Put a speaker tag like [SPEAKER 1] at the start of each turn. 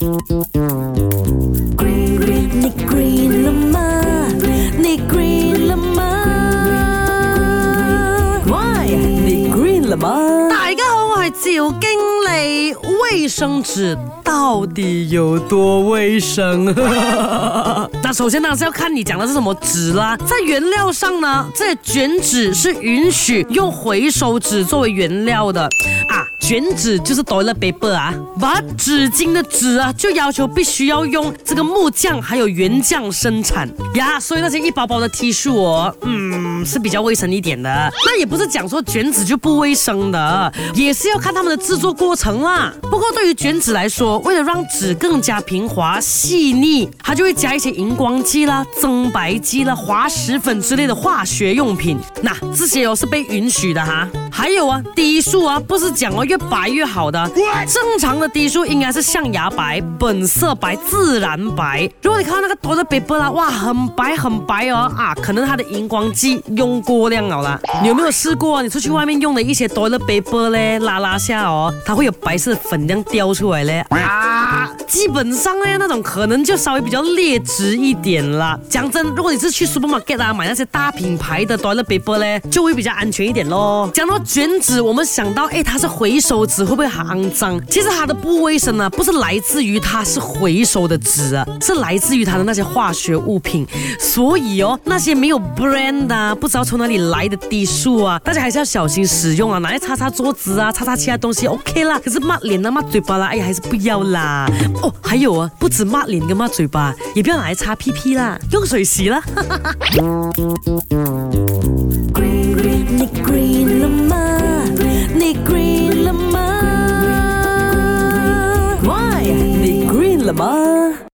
[SPEAKER 1] 你 green 了吗？你 green 了吗？Why？你 green 了吗？
[SPEAKER 2] 大家好，我系赵经理。卫生纸到底有多卫生？那首先呢是要看你讲的是什么纸啦。在原料上呢，这卷纸是允许用回收纸作为原料的啊。卷纸就是 toilet paper 啊，把纸巾的纸啊，就要求必须要用这个木匠还有原匠生产呀，所以那些一包包的 T 恤哦，嗯，是比较卫生一点的。那也不是讲说卷纸就不卫生的，也是要看他们的制作过程啦。不过对于卷纸来说，为了让纸更加平滑细腻，它就会加一些荧光剂啦、增白剂啦、滑石粉之类的化学用品。那这些哦是被允许的哈。还有啊，低数啊，不是讲哦越白越好的，正常的低数应该是象牙白、本色白、自然白。如果你看到那个多的 paper 啦，哇，很白很白哦啊，可能它的荧光剂用过量了啦。你有没有试过？你出去外面用的一些多的 paper 嘞，拉拉下哦，它会有白色的粉量掉出来嘞啊。基本上呢，那种可能就稍微比较劣质一点啦。讲真，如果你是去 supermarket 啊买那些大品牌的 toilet paper 呢，就会比较安全一点咯。讲到卷纸，我们想到哎，它是回收纸，会不会很肮脏？其实它的不卫生呢，不是来自于它是回收的纸啊，是来自于它的那些化学物品。所以哦，那些没有 brand 啊，不知道从哪里来的低数啊，大家还是要小心使用啊，拿来擦擦桌子啊，擦擦其他东西 OK 啦。可是抹脸啊、抹嘴巴啦，哎呀，还是不要啦。哦，还有啊，不止抹脸跟抹嘴巴，也不要拿来擦屁屁啦，用水洗啦。
[SPEAKER 1] 你 green 了吗？你 green 了吗？Why？你 green 了吗？